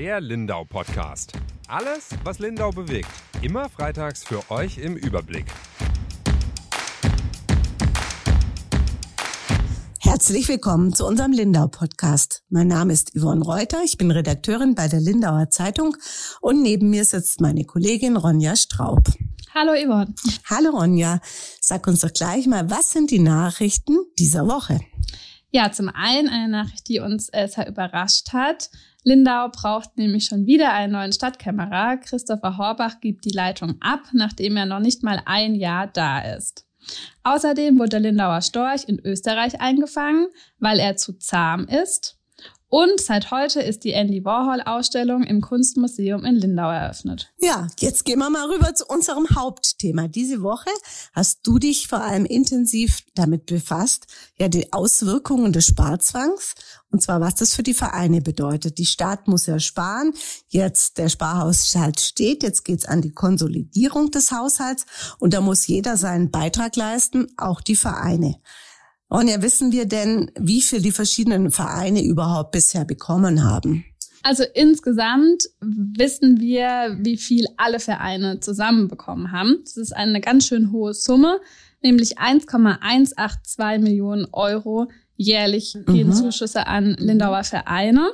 Der Lindau Podcast. Alles, was Lindau bewegt. Immer freitags für euch im Überblick. Herzlich willkommen zu unserem Lindau Podcast. Mein Name ist Yvonne Reuter, ich bin Redakteurin bei der Lindauer Zeitung und neben mir sitzt meine Kollegin Ronja Straub. Hallo Yvonne. Hallo Ronja. Sag uns doch gleich mal, was sind die Nachrichten dieser Woche? Ja, zum einen eine Nachricht, die uns äh, sehr überrascht hat. Lindau braucht nämlich schon wieder einen neuen Stadtkämmerer. Christopher Horbach gibt die Leitung ab, nachdem er noch nicht mal ein Jahr da ist. Außerdem wurde Lindauer Storch in Österreich eingefangen, weil er zu zahm ist. Und seit heute ist die Andy Warhol-Ausstellung im Kunstmuseum in Lindau eröffnet. Ja, jetzt gehen wir mal rüber zu unserem Hauptthema. Diese Woche hast du dich vor allem intensiv damit befasst, ja, die Auswirkungen des Sparzwangs. Und zwar, was das für die Vereine bedeutet. Die Staat muss ja sparen. Jetzt der Sparhaushalt steht. Jetzt geht's an die Konsolidierung des Haushalts. Und da muss jeder seinen Beitrag leisten, auch die Vereine. Ronja, wissen wir denn, wie viel die verschiedenen Vereine überhaupt bisher bekommen haben? Also insgesamt wissen wir, wie viel alle Vereine zusammenbekommen haben. Das ist eine ganz schön hohe Summe, nämlich 1,182 Millionen Euro jährlich gehen mhm. Zuschüsse an Lindauer Vereine.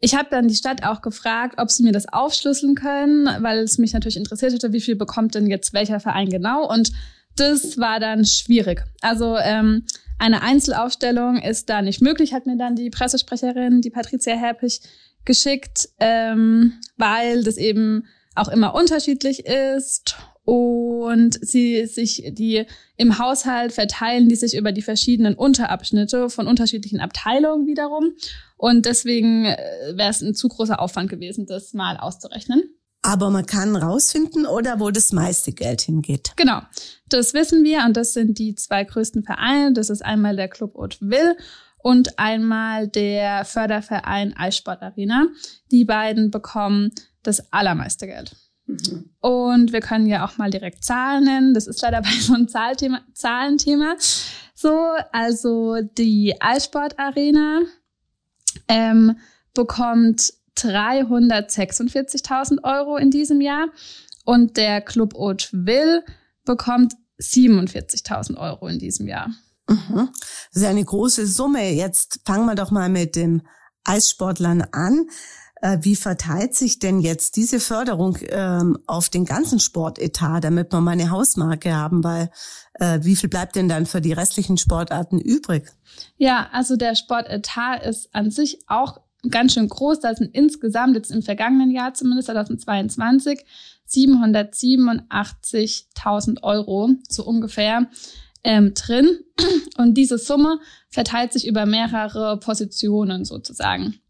Ich habe dann die Stadt auch gefragt, ob sie mir das aufschlüsseln können, weil es mich natürlich interessiert hätte, wie viel bekommt denn jetzt welcher Verein genau. Und das war dann schwierig. Also ähm, eine Einzelaufstellung ist da nicht möglich, hat mir dann die Pressesprecherin, die Patricia Herpich, geschickt, ähm, weil das eben auch immer unterschiedlich ist und sie sich die im Haushalt verteilen, die sich über die verschiedenen Unterabschnitte von unterschiedlichen Abteilungen wiederum. Und deswegen äh, wäre es ein zu großer Aufwand gewesen, das mal auszurechnen. Aber man kann rausfinden, oder wo das meiste Geld hingeht. Genau, das wissen wir und das sind die zwei größten Vereine. Das ist einmal der Club Haute-Ville und einmal der Förderverein Eissport Arena. Die beiden bekommen das allermeiste Geld. Und wir können ja auch mal direkt Zahlen nennen. Das ist leider bei so einem Zahlthema, Zahlenthema. So, also die Eissport Arena ähm, bekommt 346.000 Euro in diesem Jahr und der Club Haute-Ville bekommt 47.000 Euro in diesem Jahr. Mhm. Das ist ja eine große Summe. Jetzt fangen wir doch mal mit den Eissportlern an. Äh, wie verteilt sich denn jetzt diese Förderung ähm, auf den ganzen Sportetat, damit wir mal eine Hausmarke haben? Weil äh, wie viel bleibt denn dann für die restlichen Sportarten übrig? Ja, also der Sportetat ist an sich auch ganz schön groß. Da sind insgesamt jetzt im vergangenen Jahr zumindest 2022 787.000 Euro so ungefähr ähm, drin. Und diese Summe verteilt sich über mehrere Positionen sozusagen.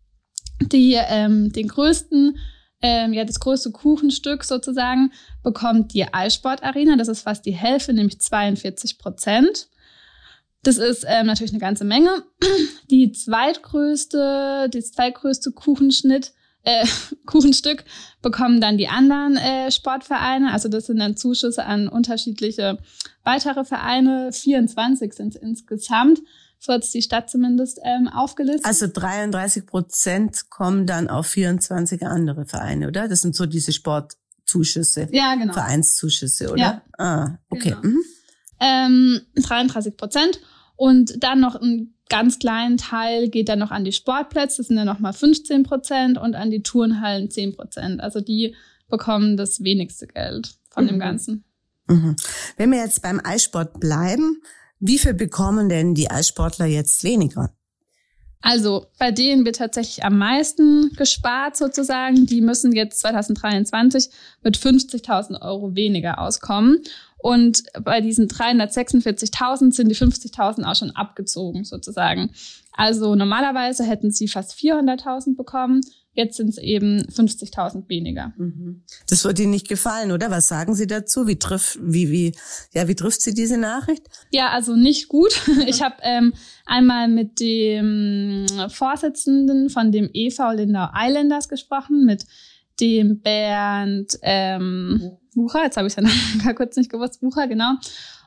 Die, ähm, den größten, ähm, ja, das größte Kuchenstück sozusagen bekommt die Eissportarena. Das ist fast die Hälfte, nämlich 42 Prozent. Das ist ähm, natürlich eine ganze Menge. Die zweitgrößte, das zweitgrößte Kuchenschnitt, äh, Kuchenstück bekommen dann die anderen äh, Sportvereine. Also das sind dann Zuschüsse an unterschiedliche weitere Vereine. 24 sind es insgesamt. So hat es die Stadt zumindest ähm, aufgelistet. Also 33 Prozent kommen dann auf 24 andere Vereine, oder? Das sind so diese Sportzuschüsse. Ja, genau. Vereinszuschüsse, oder? Ja. Ah, okay. Genau. Mhm ähm, 33 Prozent. Und dann noch ein ganz kleinen Teil geht dann noch an die Sportplätze, das sind dann nochmal 15 Prozent und an die Turnhallen 10 Prozent. Also die bekommen das wenigste Geld von mhm. dem Ganzen. Mhm. Wenn wir jetzt beim Eissport bleiben, wie viel bekommen denn die Eissportler jetzt weniger? Also bei denen wird tatsächlich am meisten gespart sozusagen. Die müssen jetzt 2023 mit 50.000 Euro weniger auskommen. Und bei diesen 346.000 sind die 50.000 auch schon abgezogen sozusagen. Also normalerweise hätten sie fast 400.000 bekommen. Jetzt sind es eben 50.000 weniger. Mhm. Das wird Ihnen nicht gefallen, oder? Was sagen Sie dazu? Wie trifft, wie, wie, ja, wie trifft Sie diese Nachricht? Ja, also nicht gut. Ich habe ähm, einmal mit dem Vorsitzenden von dem EV Lindau Islanders gesprochen, mit dem Bernd ähm, Bucher, jetzt habe ich seinen Namen gar kurz nicht gewusst, Bucher, genau.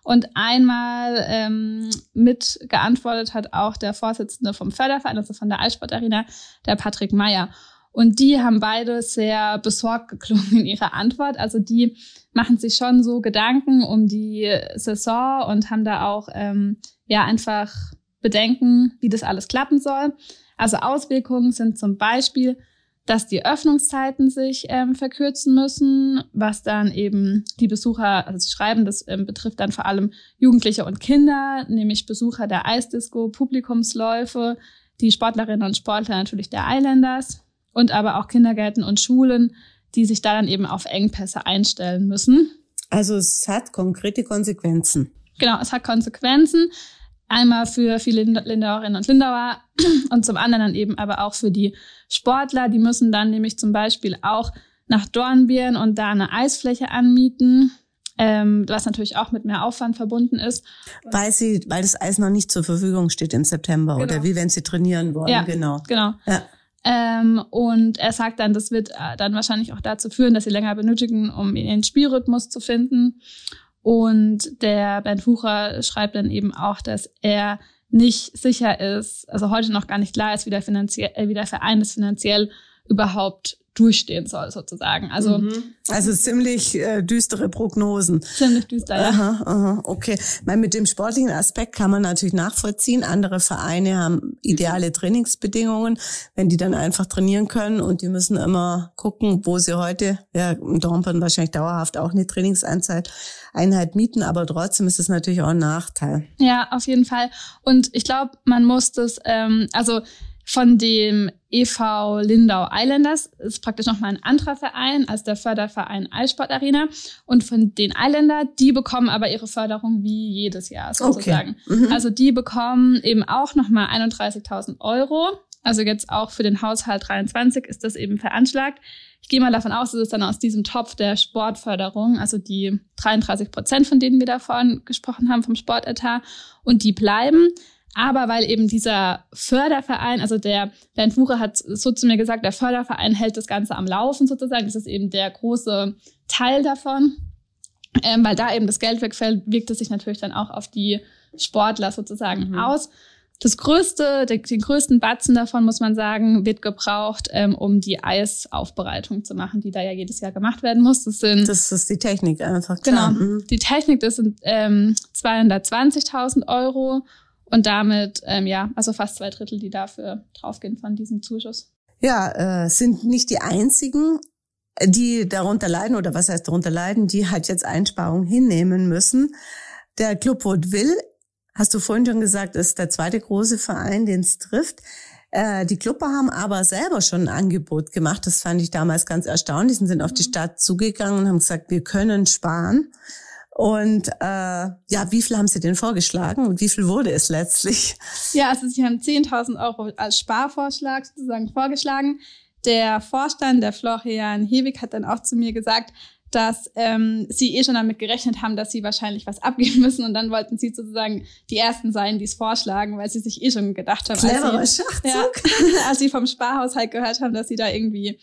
Und einmal ähm, mitgeantwortet hat auch der Vorsitzende vom Förderverein, also von der Altsportarena, der Patrick Meyer. Und die haben beide sehr besorgt geklungen in ihrer Antwort. Also die machen sich schon so Gedanken um die Saison und haben da auch ähm, ja einfach Bedenken, wie das alles klappen soll. Also Auswirkungen sind zum Beispiel, dass die Öffnungszeiten sich ähm, verkürzen müssen, was dann eben die Besucher, also sie schreiben, das ähm, betrifft dann vor allem Jugendliche und Kinder, nämlich Besucher der Eisdisco, Publikumsläufe, die Sportlerinnen und Sportler natürlich der Islanders und aber auch Kindergärten und Schulen, die sich da dann eben auf Engpässe einstellen müssen. Also es hat konkrete Konsequenzen. Genau, es hat Konsequenzen. Einmal für viele Lindauerinnen und Lindauer und zum anderen dann eben aber auch für die Sportler. Die müssen dann nämlich zum Beispiel auch nach Dornbirn und da eine Eisfläche anmieten, ähm, was natürlich auch mit mehr Aufwand verbunden ist. Weil sie, weil das Eis noch nicht zur Verfügung steht im September genau. oder wie wenn sie trainieren wollen. Ja, genau. Genau. Ja. Ähm, und er sagt dann, das wird äh, dann wahrscheinlich auch dazu führen, dass sie länger benötigen, um ihren Spielrhythmus zu finden. Und der Bernd Fucher schreibt dann eben auch, dass er nicht sicher ist, also heute noch gar nicht klar ist, wie der, finanziell, äh, wie der Verein das finanziell überhaupt durchstehen soll, sozusagen. Also, mhm. also ziemlich äh, düstere Prognosen. Ziemlich düster, ja. Aha, aha, okay. Weil mit dem sportlichen Aspekt kann man natürlich nachvollziehen. Andere Vereine haben ideale Trainingsbedingungen, wenn die dann einfach trainieren können und die müssen immer gucken, wo sie heute, ja, in Dornbirn wahrscheinlich dauerhaft auch eine Trainingseinheit Einheit mieten, aber trotzdem ist es natürlich auch ein Nachteil. Ja, auf jeden Fall. Und ich glaube, man muss das, ähm, also von dem EV Lindau Islanders ist praktisch nochmal ein anderer Verein als der Förderverein Eissport Arena. Und von den Isländer, die bekommen aber ihre Förderung wie jedes Jahr sozusagen. Okay. Mhm. Also die bekommen eben auch nochmal 31.000 Euro. Also jetzt auch für den Haushalt 23 ist das eben veranschlagt. Ich gehe mal davon aus, dass es dann aus diesem Topf der Sportförderung, also die 33 Prozent, von denen wir da vorhin gesprochen haben, vom Sportetat, und die bleiben. Aber weil eben dieser Förderverein, also der Bernd Wuche hat so zu mir gesagt, der Förderverein hält das Ganze am Laufen sozusagen. Das ist eben der große Teil davon. Ähm, weil da eben das Geld wegfällt, wirkt es sich natürlich dann auch auf die Sportler sozusagen mhm. aus. Das größte, den, den größten Batzen davon, muss man sagen, wird gebraucht, ähm, um die Eisaufbereitung zu machen, die da ja jedes Jahr gemacht werden muss. Das sind das ist die Technik einfach. Klar. Genau, mhm. die Technik, das sind ähm, 220.000 Euro und damit, ähm, ja, also fast zwei Drittel, die dafür draufgehen von diesem Zuschuss. Ja, äh, sind nicht die einzigen, die darunter leiden oder was heißt darunter leiden, die halt jetzt Einsparungen hinnehmen müssen. Der Club Will, hast du vorhin schon gesagt, ist der zweite große Verein, den es trifft. Äh, die Clubber haben aber selber schon ein Angebot gemacht. Das fand ich damals ganz erstaunlich. Sie sind auf die Stadt zugegangen und haben gesagt, wir können sparen. Und äh, ja, wie viel haben Sie denn vorgeschlagen und wie viel wurde es letztlich? Ja, also Sie haben 10.000 Euro als Sparvorschlag sozusagen vorgeschlagen. Der Vorstand, der Florian Hewig, hat dann auch zu mir gesagt, dass ähm, sie eh schon damit gerechnet haben, dass sie wahrscheinlich was abgeben müssen und dann wollten sie sozusagen die Ersten sein, die es vorschlagen, weil sie sich eh schon gedacht haben, als sie, ja, als sie vom Sparhaushalt gehört haben, dass sie da irgendwie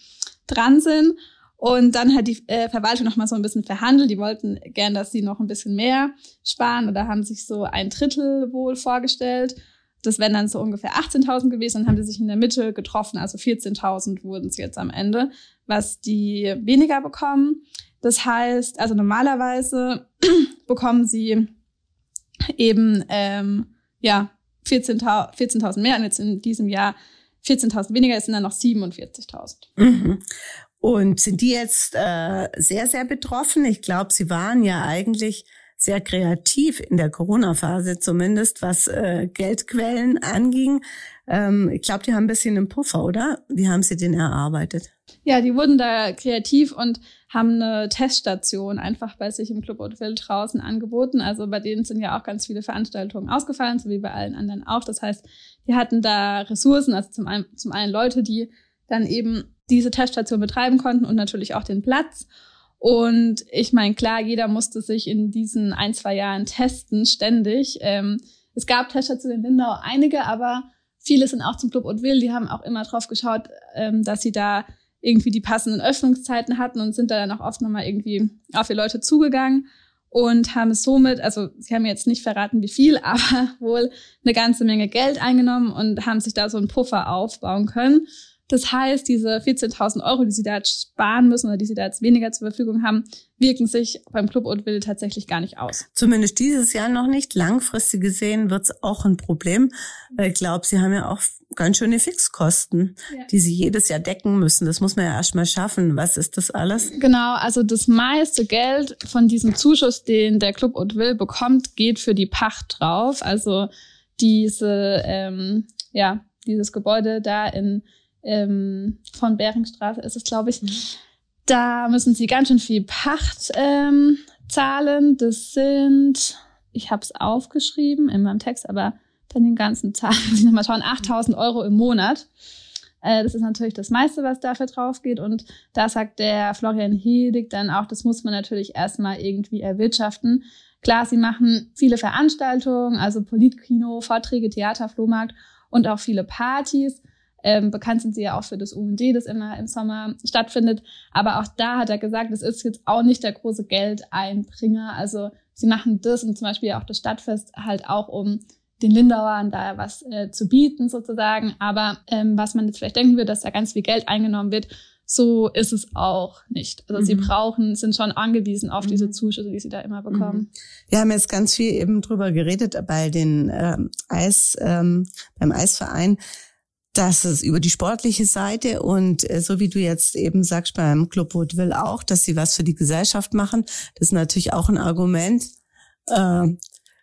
dran sind. Und dann hat die äh, Verwaltung noch mal so ein bisschen verhandelt. Die wollten gern, dass sie noch ein bisschen mehr sparen. Oder haben sich so ein Drittel wohl vorgestellt. Das wären dann so ungefähr 18.000 gewesen. Dann haben die sich in der Mitte getroffen. Also 14.000 wurden es jetzt am Ende, was die weniger bekommen. Das heißt, also normalerweise bekommen sie eben ähm, ja 14.000 14 mehr und jetzt in diesem Jahr 14.000 weniger, es sind dann noch 47.000. Mhm. Und sind die jetzt äh, sehr, sehr betroffen? Ich glaube, sie waren ja eigentlich sehr kreativ in der Corona-Phase zumindest, was äh, Geldquellen anging. Ähm, ich glaube, die haben ein bisschen einen Puffer, oder? Wie haben sie den erarbeitet? Ja, die wurden da kreativ und haben eine Teststation einfach bei sich im Club Hotel draußen angeboten. Also bei denen sind ja auch ganz viele Veranstaltungen ausgefallen, so wie bei allen anderen auch. Das heißt, die hatten da Ressourcen, also zum einen, zum einen Leute, die dann eben diese Teststation betreiben konnten und natürlich auch den Platz. Und ich meine, klar, jeder musste sich in diesen ein, zwei Jahren testen, ständig. Ähm, es gab Teststationen in Lindau einige, aber viele sind auch zum Club und Will. Die haben auch immer drauf geschaut, ähm, dass sie da irgendwie die passenden Öffnungszeiten hatten und sind da dann auch oft nochmal irgendwie auf die Leute zugegangen und haben somit, also sie haben jetzt nicht verraten, wie viel, aber wohl eine ganze Menge Geld eingenommen und haben sich da so einen Puffer aufbauen können Das heißt, diese 14.000 Euro, die sie da jetzt sparen müssen oder die sie da jetzt weniger zur Verfügung haben, wirken sich beim Club und Will tatsächlich gar nicht aus. Zumindest dieses Jahr noch nicht. Langfristig gesehen wird es auch ein Problem. Weil ich glaube, sie haben ja auch ganz schöne Fixkosten, ja. die sie jedes Jahr decken müssen. Das muss man ja erstmal schaffen. Was ist das alles? Genau, also das meiste Geld von diesem Zuschuss, den der Club und Will bekommt, geht für die Pacht drauf. Also diese, ähm, ja, dieses Gebäude da in ähm, von Beringstraße ist es, glaube ich. Mhm. Da müssen sie ganz schön viel Pacht ähm, zahlen. Das sind, ich habe es aufgeschrieben in meinem Text, aber dann den ganzen Zahlen muss ich nochmal schauen, 8000 Euro im Monat. Äh, das ist natürlich das meiste, was dafür drauf geht. Und da sagt der Florian Hedig dann auch, das muss man natürlich erstmal irgendwie erwirtschaften. Klar, sie machen viele Veranstaltungen, also Politkino, Vorträge, Theater, Flohmarkt und auch viele Partys. Ähm, bekannt sind sie ja auch für das UND, das immer im Sommer stattfindet. Aber auch da hat er gesagt, es ist jetzt auch nicht der große Geldeinbringer. Also sie machen das und zum Beispiel auch das Stadtfest halt auch, um den Lindauern da was äh, zu bieten sozusagen. Aber ähm, was man jetzt vielleicht denken würde, dass da ganz viel Geld eingenommen wird, so ist es auch nicht. Also mhm. sie brauchen, sind schon angewiesen auf mhm. diese Zuschüsse, die sie da immer bekommen. Mhm. Wir haben jetzt ganz viel eben drüber geredet bei den ähm, Eis, ähm, beim Eisverein, dass es über die sportliche Seite und äh, so wie du jetzt eben sagst beim Club Woodville auch, dass sie was für die Gesellschaft machen, das ist natürlich auch ein Argument, äh,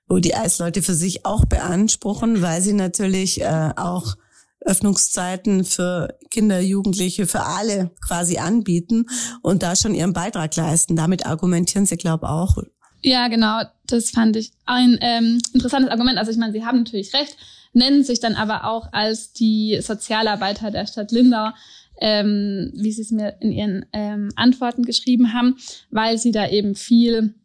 wo die Eisleute für sich auch beanspruchen, weil sie natürlich äh, auch Öffnungszeiten für Kinder, Jugendliche, für alle quasi anbieten und da schon ihren Beitrag leisten. Damit argumentieren sie, glaube ich, auch. Ja, genau. Das fand ich ein ähm, interessantes Argument. Also ich meine, Sie haben natürlich recht, nennen sich dann aber auch als die Sozialarbeiter der Stadt Lindau, ähm, wie Sie es mir in Ihren ähm, Antworten geschrieben haben, weil Sie da eben viel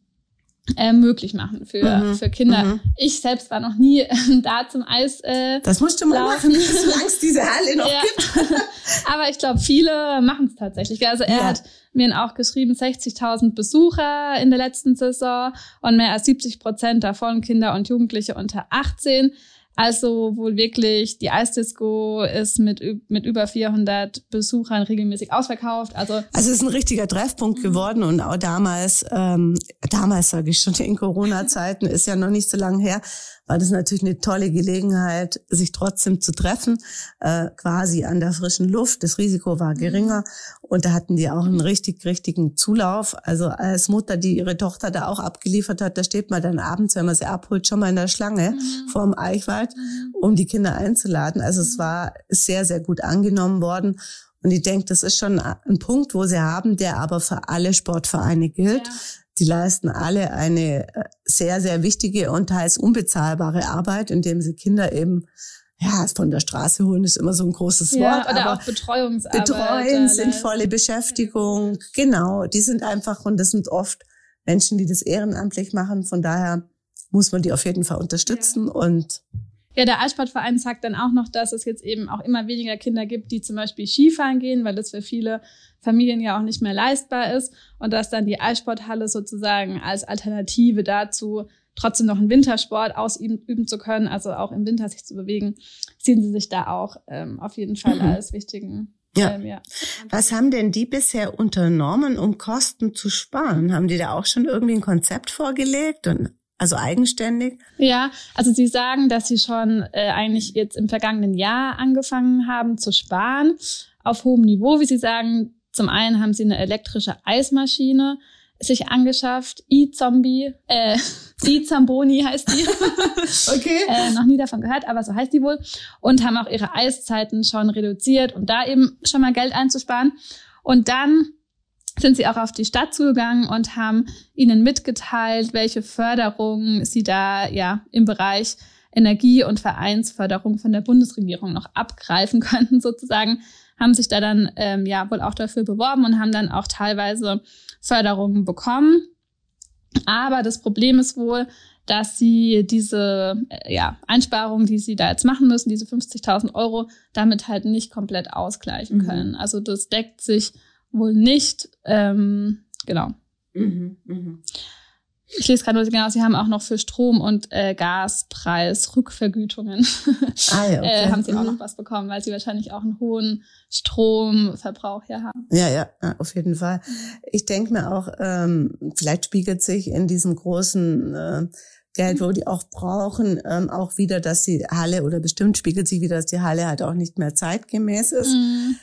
äh, möglich machen für, mhm. für Kinder. Mhm. Ich selbst war noch nie äh, da zum Eis. Äh, das musst du mal laufen. machen, solange es diese Halle noch ja. gibt. Aber ich glaube, viele machen es tatsächlich. Also er ja. hat mir auch geschrieben, 60.000 Besucher in der letzten Saison und mehr als 70 Prozent davon Kinder und Jugendliche unter 18. Also wohl wirklich, die Eisdisco ist mit, mit über 400 Besuchern regelmäßig ausverkauft. Also, also es ist ein richtiger Treffpunkt geworden und auch damals, ähm, damals sage ich schon, in Corona-Zeiten ist ja noch nicht so lange her, war das natürlich eine tolle Gelegenheit, sich trotzdem zu treffen, äh, quasi an der frischen Luft. Das Risiko war geringer und da hatten die auch einen richtig, richtigen Zulauf. Also als Mutter, die ihre Tochter da auch abgeliefert hat, da steht man dann abends, wenn man sie abholt, schon mal in der Schlange mhm. vorm Eichwald, mhm. um die Kinder einzuladen. Also es war sehr, sehr gut angenommen worden. Und ich denke, das ist schon ein Punkt, wo sie haben, der aber für alle Sportvereine gilt. Ja. Die leisten alle eine äh, sehr, sehr wichtige und teils unbezahlbare Arbeit, indem sie Kinder eben ja, von der Straße holen ist immer so ein großes ja, Wort. Oder aber auch Betreuungsarbeit. Betreuen, sinnvolle Beschäftigung, genau. Die sind einfach, und das sind oft Menschen, die das ehrenamtlich machen. Von daher muss man die auf jeden Fall unterstützen ja. und ja, der Eissportverein sagt dann auch noch, dass es jetzt eben auch immer weniger Kinder gibt, die zum Beispiel Skifahren gehen, weil das für viele Familien ja auch nicht mehr leistbar ist und dass dann die Eissporthalle sozusagen als Alternative dazu trotzdem noch einen Wintersport ausüben zu können, also auch im Winter sich zu bewegen, sehen sie sich da auch ähm, auf jeden Fall mhm. als wichtigen ja. Ähm, ja. Was haben denn die bisher unternommen, um Kosten zu sparen? Haben die da auch schon irgendwie ein Konzept vorgelegt und also eigenständig? Ja, also Sie sagen, dass Sie schon äh, eigentlich jetzt im vergangenen Jahr angefangen haben zu sparen auf hohem Niveau, wie Sie sagen. Zum einen haben Sie eine elektrische Eismaschine sich angeschafft, E-Zombie, äh, E-Zamboni heißt die. okay. äh, noch nie davon gehört, aber so heißt die wohl. Und haben auch ihre Eiszeiten schon reduziert, um da eben schon mal Geld einzusparen. Und dann sind sie auch auf die Stadt zugegangen und haben ihnen mitgeteilt, welche Förderungen sie da ja im Bereich Energie- und Vereinsförderung von der Bundesregierung noch abgreifen könnten, sozusagen, haben sich da dann ähm, ja wohl auch dafür beworben und haben dann auch teilweise Förderungen bekommen. Aber das Problem ist wohl, dass sie diese äh, ja, Einsparungen, die sie da jetzt machen müssen, diese 50.000 Euro, damit halt nicht komplett ausgleichen mhm. können. Also das deckt sich wohl nicht. Ähm, genau. Mhm, mh. Ich lese gerade nur genau, Sie haben auch noch für Strom- und äh, Gaspreis Rückvergütungen. Ah, ja, okay. äh, haben Sie auch noch mhm. was bekommen, weil Sie wahrscheinlich auch einen hohen Stromverbrauch hier haben. Ja, ja, auf jeden Fall. Ich denke mir auch, ähm, vielleicht spiegelt sich in diesem großen äh, Geld, wo die auch brauchen, ähm, auch wieder, dass die Halle oder bestimmt spiegelt sich wieder, dass die Halle halt auch nicht mehr zeitgemäß ist. Mhm.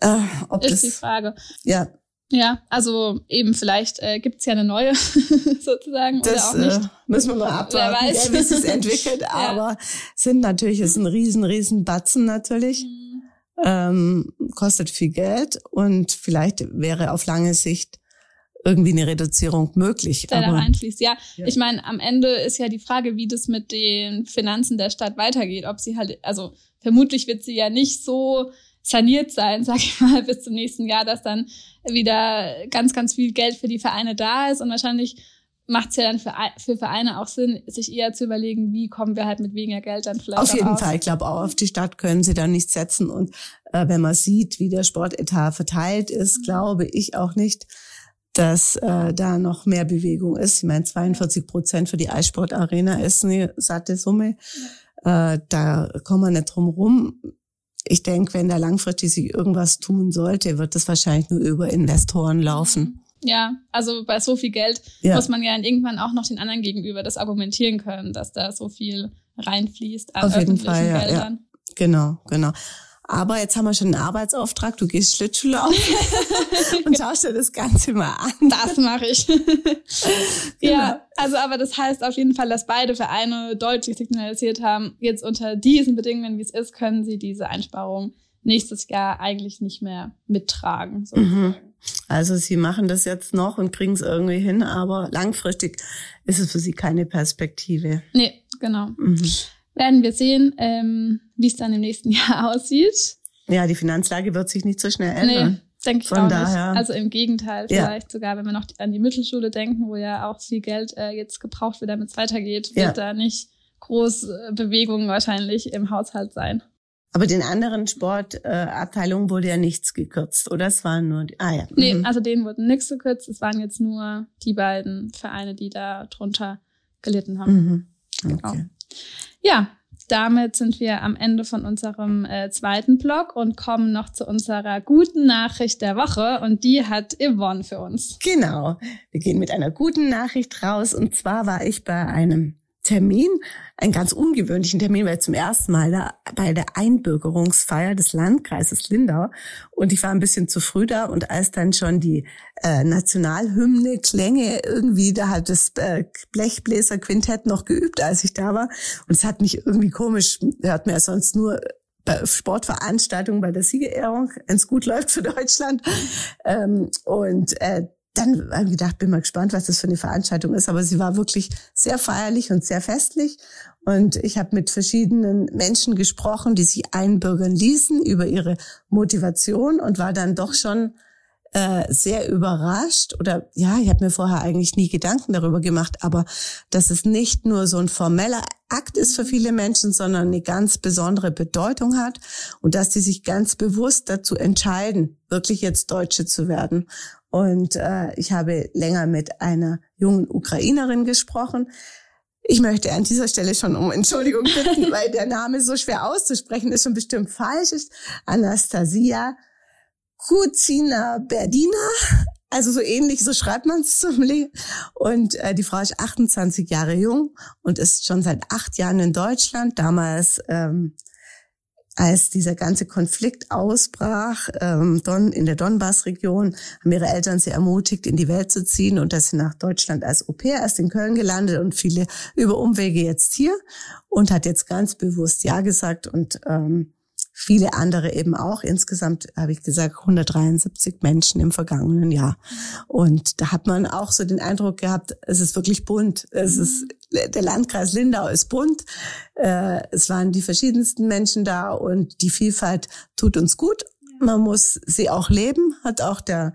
Äh, ob ist das, die Frage. Ja, ja, also eben vielleicht äh, gibt ja eine neue sozusagen das, oder auch nicht. Äh, müssen wir mal abwarten, Wer weiß. wie es sich entwickelt. ja. Aber sind natürlich, ist ein riesen, riesen Batzen natürlich. Mhm. Ähm, kostet viel Geld und vielleicht wäre auf lange Sicht irgendwie eine Reduzierung möglich. Der aber, da reinfließt, ja. ja. Ich meine, am Ende ist ja die Frage, wie das mit den Finanzen der Stadt weitergeht. Ob sie halt, also vermutlich wird sie ja nicht so saniert sein, sag ich mal, bis zum nächsten Jahr, dass dann wieder ganz, ganz viel Geld für die Vereine da ist und wahrscheinlich macht es ja dann für, für Vereine auch Sinn, sich eher zu überlegen, wie kommen wir halt mit weniger Geld dann vielleicht Auf jeden aus. Fall, ich glaube auch auf die Stadt können sie dann nicht setzen und äh, wenn man sieht, wie der Sportetat verteilt ist, mhm. glaube ich auch nicht, dass äh, da noch mehr Bewegung ist. Ich meine, 42 Prozent für die Eissportarena ist eine satte Summe. Ja. Äh, da kommen wir nicht drum rum ich denke, wenn da langfristig sich irgendwas tun sollte, wird das wahrscheinlich nur über Investoren laufen. Ja, also bei so viel Geld ja. muss man ja irgendwann auch noch den anderen gegenüber das argumentieren können, dass da so viel reinfließt an Auf jeden Fall, ja, Geldern. Ja. Genau, genau. Aber jetzt haben wir schon einen Arbeitsauftrag, du gehst Schlittschuhlaufen und schaust dir das Ganze mal an. Das mache ich. genau. Ja, also aber das heißt auf jeden Fall, dass beide Vereine deutlich signalisiert haben, jetzt unter diesen Bedingungen, wie es ist, können sie diese Einsparung nächstes Jahr eigentlich nicht mehr mittragen. Mhm. Also sie machen das jetzt noch und kriegen es irgendwie hin, aber langfristig ist es für sie keine Perspektive. Nee, genau. Mhm werden wir sehen, ähm, wie es dann im nächsten Jahr aussieht. Ja, die Finanzlage wird sich nicht so schnell ändern. Nee, denke ich Von auch daher. nicht. Also im Gegenteil, vielleicht ja. sogar, wenn wir noch an die Mittelschule denken, wo ja auch viel Geld äh, jetzt gebraucht wird, damit es weitergeht, wird ja. da nicht groß äh, Bewegung wahrscheinlich im Haushalt sein. Aber den anderen Sportabteilungen äh, wurde ja nichts gekürzt, oder? Es waren nur die, ah ja. Nee, mhm. also denen wurde nichts gekürzt. Es waren jetzt nur die beiden Vereine, die da drunter gelitten haben. Mhm. Genau. Okay. Genau. Ja, damit sind wir am Ende von unserem äh, zweiten Blog und kommen noch zu unserer guten Nachricht der Woche und die hat Yvonne für uns. Genau. Wir gehen mit einer guten Nachricht raus und zwar war ich bei einem Termin, einen ganz ungewöhnlichen Termin, weil zum ersten Mal da bei der Einbürgerungsfeier des Landkreises Lindau. Und ich war ein bisschen zu früh da. Und als dann schon die äh, Nationalhymne Klänge irgendwie, da hat das äh, Blechbläserquintett noch geübt, als ich da war. Und es hat mich irgendwie komisch, hört mir ja sonst nur bei Sportveranstaltungen bei der Siegerehrung, wenn es gut läuft für Deutschland. Ähm, und äh, dann habe ich gedacht, bin mal gespannt, was das für eine Veranstaltung ist. Aber sie war wirklich sehr feierlich und sehr festlich. Und ich habe mit verschiedenen Menschen gesprochen, die sich einbürgern ließen über ihre Motivation und war dann doch schon äh, sehr überrascht. Oder ja, ich habe mir vorher eigentlich nie Gedanken darüber gemacht, aber dass es nicht nur so ein formeller Akt ist für viele Menschen, sondern eine ganz besondere Bedeutung hat und dass die sich ganz bewusst dazu entscheiden, wirklich jetzt Deutsche zu werden. Und äh, ich habe länger mit einer jungen Ukrainerin gesprochen. Ich möchte an dieser Stelle schon um Entschuldigung bitten, weil der Name so schwer auszusprechen ist und bestimmt falsch ist. Anastasia Kuzina Berdina. Also so ähnlich, so schreibt man es zum Leben. Und äh, die Frau ist 28 Jahre jung und ist schon seit acht Jahren in Deutschland. Damals ähm, als dieser ganze Konflikt ausbrach ähm, Don, in der Donbass-Region, haben ihre Eltern sie ermutigt, in die Welt zu ziehen und dass sie nach Deutschland als Au-pair erst in Köln gelandet und viele über Umwege jetzt hier und hat jetzt ganz bewusst Ja gesagt und ähm, viele andere eben auch. Insgesamt habe ich gesagt 173 Menschen im vergangenen Jahr. Und da hat man auch so den Eindruck gehabt, es ist wirklich bunt. Es ist der Landkreis Lindau ist bunt. Äh, es waren die verschiedensten Menschen da und die Vielfalt tut uns gut. Man muss sie auch leben, hat auch der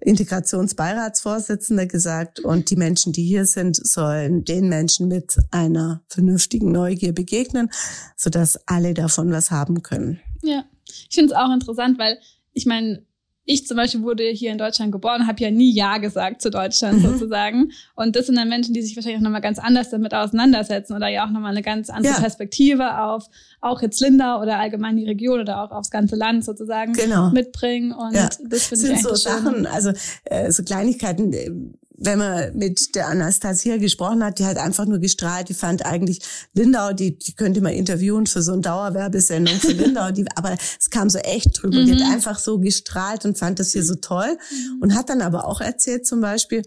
Integrationsbeiratsvorsitzende gesagt. Und die Menschen, die hier sind, sollen den Menschen mit einer vernünftigen Neugier begegnen, sodass alle davon was haben können. Ja, ich finde es auch interessant, weil ich meine, ich zum Beispiel wurde hier in Deutschland geboren, habe ja nie Ja gesagt zu Deutschland mhm. sozusagen. Und das sind dann Menschen, die sich wahrscheinlich auch nochmal ganz anders damit auseinandersetzen oder ja auch nochmal eine ganz andere ja. Perspektive auf auch jetzt Lindau oder allgemein die Region oder auch aufs ganze Land sozusagen genau. mitbringen. Und ja. das finde ich so Sachen, also äh, so Kleinigkeiten äh, wenn man mit der Anastasia gesprochen hat, die hat einfach nur gestrahlt. Die fand eigentlich Lindau, die, die könnte man interviewen für so eine Dauerwerbesendung für Lindau. Die, aber es kam so echt drüber. Mhm. Die hat mhm. einfach so gestrahlt und fand das hier so toll. Mhm. Und hat dann aber auch erzählt zum Beispiel,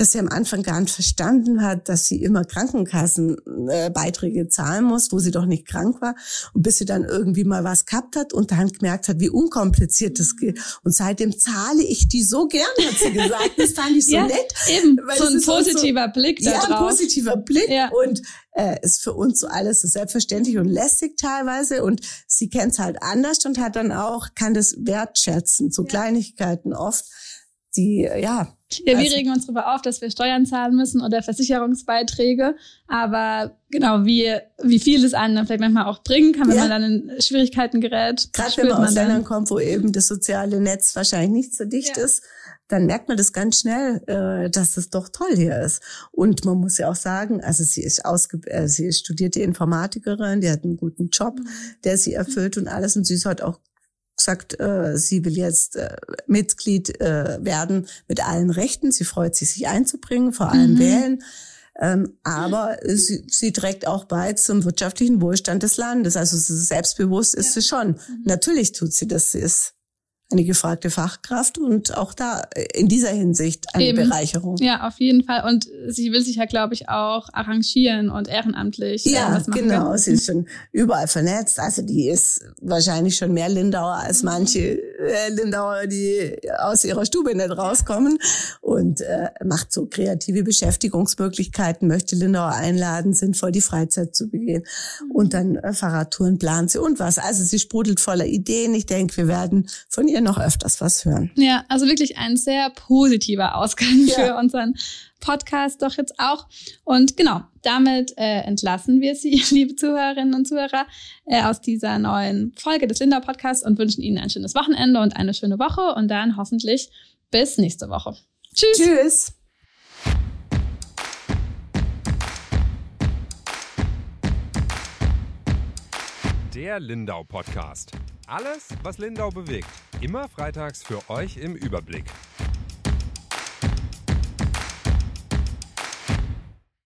dass sie am Anfang gar nicht verstanden hat, dass sie immer Krankenkassenbeiträge zahlen muss, wo sie doch nicht krank war. Und bis sie dann irgendwie mal was gehabt hat und dann gemerkt hat, wie unkompliziert das geht. Und seitdem zahle ich die so gern, hat sie gesagt. Das fand ich so ja, nett. Eben, so ein positiver so, Blick da Ja, ein positiver Blick. Ja. Und äh, ist für uns so alles so selbstverständlich und lästig teilweise. Und sie kennt es halt anders und hat dann auch, kann das wertschätzen, so ja. Kleinigkeiten oft die, ja. Ja, wir also, regen uns darüber auf, dass wir Steuern zahlen müssen oder Versicherungsbeiträge. Aber genau, wie, wie viel es einem dann vielleicht manchmal auch bringen kann, wenn ja. man dann in Schwierigkeiten gerät. Gerade wenn man aus Ländern kommt, wo eben das soziale Netz wahrscheinlich nicht so dicht ja. ist, dann merkt man das ganz schnell, äh, dass das doch toll hier ist. Und man muss ja auch sagen, also sie ist ausge äh, sie ist studierte Informatikerin, die hat einen guten Job, mhm. der sie erfüllt und alles. Und sie ist halt auch gesagt, äh, sie will jetzt äh, Mitglied äh, werden mit allen Rechten. Sie freut sich, sich einzubringen, vor allem mhm. wählen. Ähm, aber sie, sie trägt auch bei zum wirtschaftlichen Wohlstand des Landes. Also selbstbewusst ist ja. sie schon. Mhm. Natürlich tut sie das. Sie ist eine gefragte Fachkraft und auch da äh, in dieser Hinsicht eine Eben. Bereicherung. Ja, auf jeden Fall. Und sie will sich ja, glaube ich, auch arrangieren und ehrenamtlich äh, ja, machen. Genau, können. sie ist schon überall vernetzt. Also die ist wahrscheinlich schon mehr Lindauer als manche äh, Lindauer, die aus ihrer Stube nicht rauskommen und äh, macht so kreative Beschäftigungsmöglichkeiten, möchte Lindauer einladen, sinnvoll die Freizeit zu begehen. Und dann äh, Fahrradtouren plant sie und was. Also sie sprudelt voller Ideen. Ich denke, wir werden von ihr wir noch öfters was hören. Ja, also wirklich ein sehr positiver Ausgang ja. für unseren Podcast doch jetzt auch. Und genau, damit äh, entlassen wir Sie, liebe Zuhörerinnen und Zuhörer, äh, aus dieser neuen Folge des Linda Podcasts und wünschen Ihnen ein schönes Wochenende und eine schöne Woche und dann hoffentlich bis nächste Woche. Tschüss. Tschüss. Der Lindau Podcast. Alles, was Lindau bewegt. Immer freitags für euch im Überblick.